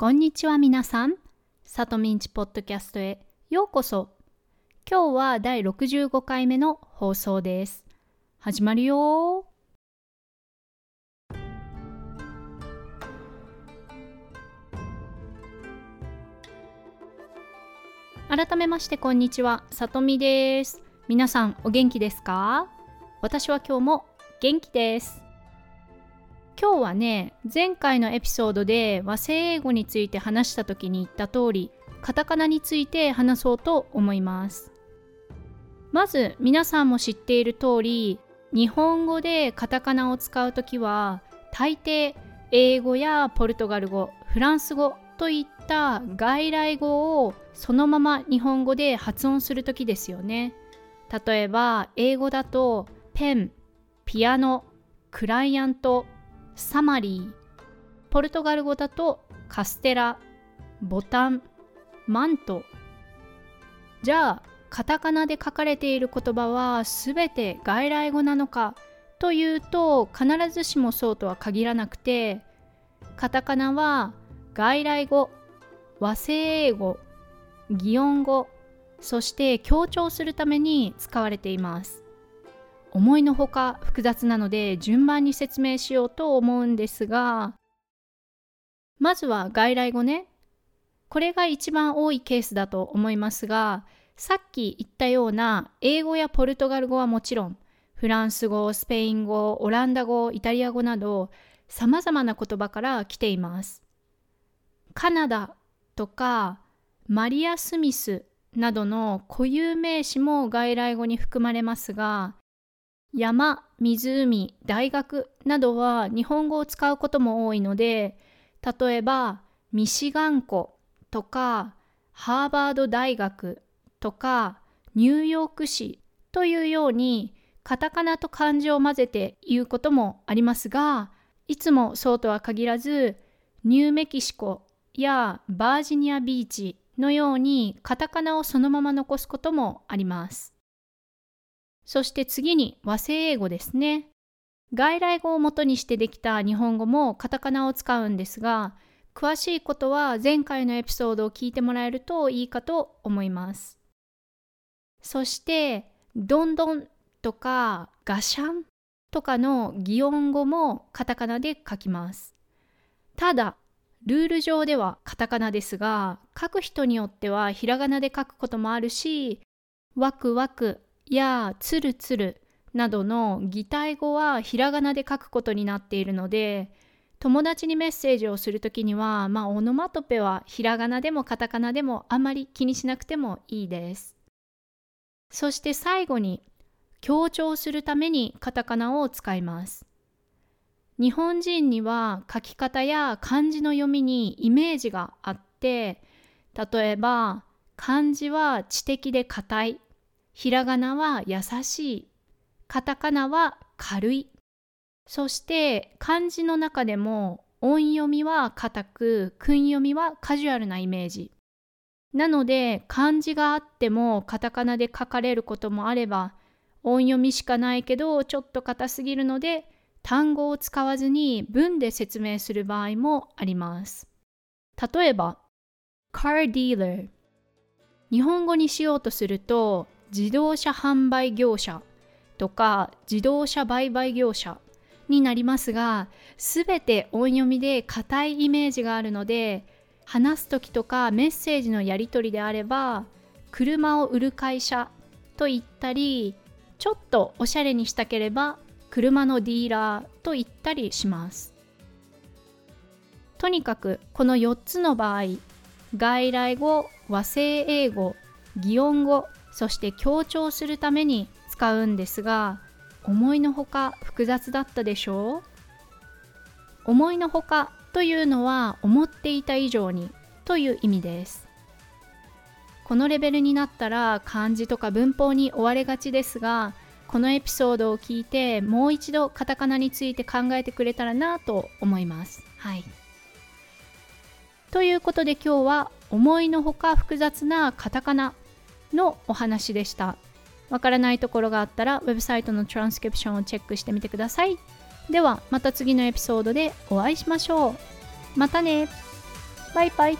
こんにちは皆さん。さとみんちポッドキャストへようこそ。今日は第65回目の放送です。始まるよ改めましてこんにちは、さとみです。皆さんお元気ですか？私は今日も元気です。今日はね前回のエピソードで和製英語について話した時に言った通りカタカナについて話そうと思います。まず皆さんも知っている通り日本語でカタカナを使う時は大抵英語やポルトガル語フランス語といった外来語をそのまま日本語で発音する時ですよね。例えば英語だとペンピアノクライアントサマリーポルトガル語だとカステラボタンマント。じゃあカタカナで書かれている言葉は全て外来語なのかというと必ずしもそうとは限らなくてカタカナは外来語和製英語擬音語そして強調するために使われています。思いのほか複雑なので順番に説明しようと思うんですがまずは外来語ね。これが一番多いケースだと思いますがさっき言ったような英語やポルトガル語はもちろんフランス語スペイン語オランダ語イタリア語などさまざまな言葉から来ています。カナダとかマリア・スミスなどの固有名詞も外来語に含まれますが山、湖、大学などは日本語を使うことも多いので、例えばミシガン湖とかハーバード大学とかニューヨーク市というようにカタカナと漢字を混ぜて言うこともありますが、いつもそうとは限らず、ニューメキシコやバージニアビーチのようにカタカナをそのまま残すこともあります。そして次に和製英語ですね。外来語を元にしてできた日本語もカタカナを使うんですが、詳しいことは前回のエピソードを聞いてもらえるといいかと思います。そして、どんどんとかガシャンとかの擬音語もカタカナで書きます。ただ、ルール上ではカタカナですが、書く人によってはひらがなで書くこともあるし、ワクワクやつるつるなどの擬態語はひらがなで書くことになっているので友達にメッセージをするときにはまあオノマトペはひらがなでもカタカナでもあまり気にしなくてもいいです。そして最後に強調するためにカタカナを使います。日本人には書き方や漢字の読みにイメージがあって例えば漢字は知的で硬いひらがなは優しい。カタカナは軽い。そして漢字の中でも音読みは硬く、訓読みはカジュアルなイメージ。なので漢字があってもカタカナで書かれることもあれば音読みしかないけどちょっと硬すぎるので単語を使わずに文で説明する場合もあります。例えば car dealer 日本語にしようとすると自動車販売業者とか自動車売買業者になりますが全て音読みで硬いイメージがあるので話す時とかメッセージのやり取りであれば車を売る会社と言ったりちょっとおしゃれにしたければ車のディーラーと言ったりします。とにかくこの4つの場合外来語和製英語擬音語そして強調するために使うんですが思いのほか複雑だったでしょう？思いのほかというのは思っていた以上にという意味です。このレベルになったら漢字とか文法に追われがちですがこのエピソードを聞いてもう一度カタカナについて考えてくれたらなと思います。はい。ということで今日は思いのほか複雑なカタカナのお話でした。わからないところがあったらウェブサイトのトランスクリプションをチェックしてみてください。ではまた次のエピソードでお会いしましょう。またねバイバイ